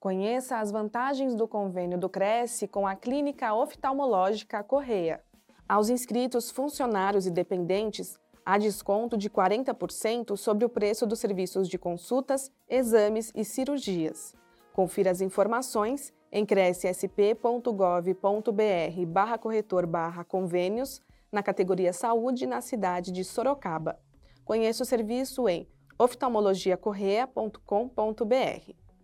Conheça as vantagens do convênio do Cresce com a Clínica Oftalmológica Correia. Aos inscritos, funcionários e dependentes, há desconto de 40% sobre o preço dos serviços de consultas, exames e cirurgias. Confira as informações em crescsp.gov.br barra corretor barra convênios na categoria Saúde na cidade de Sorocaba. Conheça o serviço em oftalmologiacorrea.com.br.